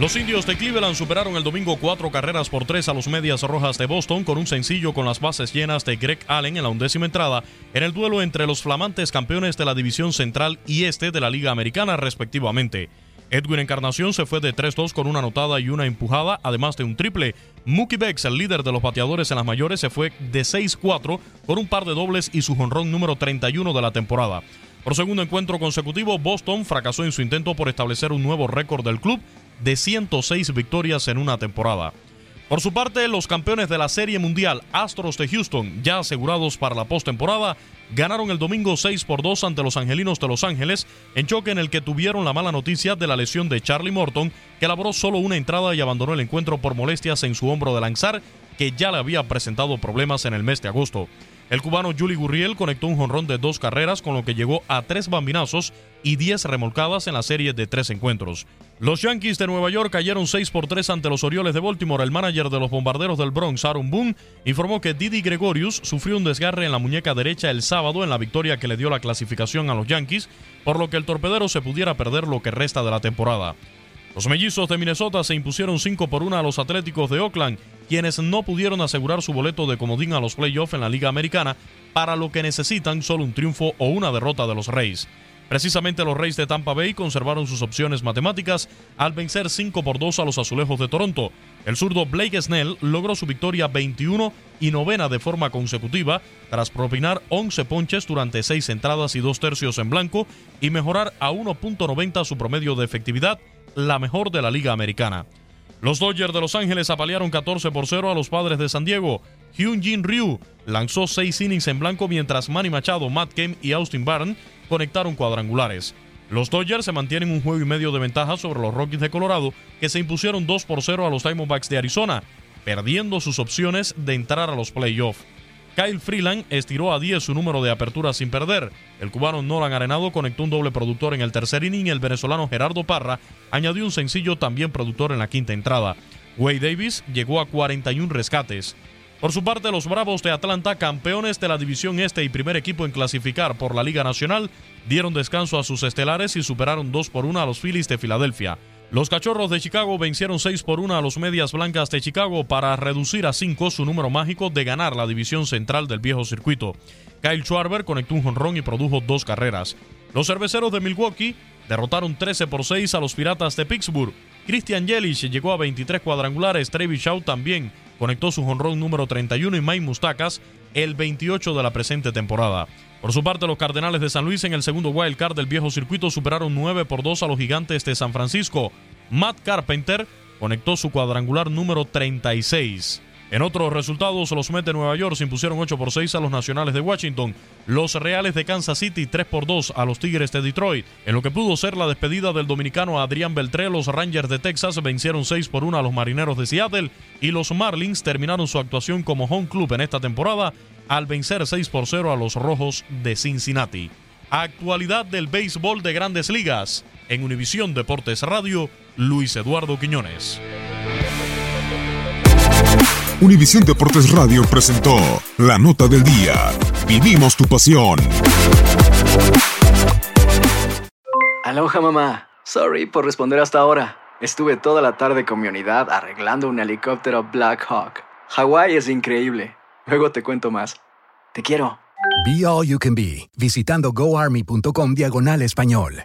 Los indios de Cleveland superaron el domingo cuatro carreras por tres a los Medias Rojas de Boston con un sencillo con las bases llenas de Greg Allen en la undécima entrada en el duelo entre los flamantes campeones de la División Central y Este de la Liga Americana respectivamente. Edwin Encarnación se fue de 3-2 con una anotada y una empujada, además de un triple. Mookie Becks, el líder de los bateadores en las mayores, se fue de 6-4 con un par de dobles y su jonrón número 31 de la temporada. Por segundo encuentro consecutivo, Boston fracasó en su intento por establecer un nuevo récord del club de 106 victorias en una temporada. Por su parte, los campeones de la Serie Mundial Astros de Houston, ya asegurados para la postemporada, ganaron el domingo 6 por 2 ante los Angelinos de Los Ángeles, en choque en el que tuvieron la mala noticia de la lesión de Charlie Morton, que labró solo una entrada y abandonó el encuentro por molestias en su hombro de lanzar, que ya le había presentado problemas en el mes de agosto. El cubano Juli Gurriel conectó un jonrón de dos carreras, con lo que llegó a tres bambinazos y diez remolcadas en la serie de tres encuentros. Los Yankees de Nueva York cayeron 6 por 3 ante los Orioles de Baltimore. El manager de los bombarderos del Bronx, Aaron Boone, informó que Didi Gregorius sufrió un desgarre en la muñeca derecha el sábado en la victoria que le dio la clasificación a los Yankees, por lo que el torpedero se pudiera perder lo que resta de la temporada. Los mellizos de Minnesota se impusieron 5 por 1 a los Atléticos de Oakland, quienes no pudieron asegurar su boleto de comodín a los playoffs en la Liga Americana, para lo que necesitan solo un triunfo o una derrota de los Reyes. Precisamente los Reyes de Tampa Bay conservaron sus opciones matemáticas al vencer 5 por 2 a los Azulejos de Toronto. El zurdo Blake Snell logró su victoria 21 y novena de forma consecutiva tras propinar 11 ponches durante 6 entradas y 2 tercios en blanco y mejorar a 1.90 su promedio de efectividad, la mejor de la Liga Americana. Los Dodgers de Los Ángeles apalearon 14 por 0 a los padres de San Diego. Hyun Jin Ryu lanzó 6 innings en blanco mientras Manny Machado, Matt Kemp y Austin Barnes conectaron cuadrangulares. Los Dodgers se mantienen un juego y medio de ventaja sobre los Rockies de Colorado, que se impusieron 2 por 0 a los Diamondbacks de Arizona, perdiendo sus opciones de entrar a los playoffs. Kyle Freeland estiró a 10 su número de aperturas sin perder. El cubano Nolan Arenado conectó un doble productor en el tercer inning y el venezolano Gerardo Parra añadió un sencillo también productor en la quinta entrada. Wade Davis llegó a 41 rescates. Por su parte, los Bravos de Atlanta, campeones de la División Este y primer equipo en clasificar por la Liga Nacional, dieron descanso a sus estelares y superaron 2 por 1 a los Phillies de Filadelfia. Los Cachorros de Chicago vencieron 6 por 1 a los Medias Blancas de Chicago para reducir a 5 su número mágico de ganar la división central del viejo circuito. Kyle Schwarber conectó un jonrón y produjo dos carreras. Los cerveceros de Milwaukee derrotaron 13 por 6 a los Piratas de Pittsburgh. Christian Yelich llegó a 23 cuadrangulares, Travis Shaw también conectó su jonrón número 31 y Mike Mustacas el 28 de la presente temporada. Por su parte, los Cardenales de San Luis en el segundo wild card del viejo circuito superaron 9 por 2 a los Gigantes de San Francisco. Matt Carpenter conectó su cuadrangular número 36. En otros resultados, los Mets de Nueva York se impusieron 8 por 6 a los Nacionales de Washington, los Reales de Kansas City 3 por 2 a los Tigres de Detroit. En lo que pudo ser la despedida del dominicano Adrián Beltré, los Rangers de Texas vencieron 6 por 1 a los Marineros de Seattle y los Marlins terminaron su actuación como home club en esta temporada al vencer 6 por 0 a los Rojos de Cincinnati. Actualidad del béisbol de grandes ligas. En Univisión Deportes Radio, Luis Eduardo Quiñones. Univisión Deportes Radio presentó la nota del día. Vivimos tu pasión. Aloha mamá. Sorry por responder hasta ahora. Estuve toda la tarde con mi unidad arreglando un helicóptero Black Hawk. Hawái es increíble. Luego te cuento más. Te quiero. Be All You Can Be, visitando goarmy.com diagonal español.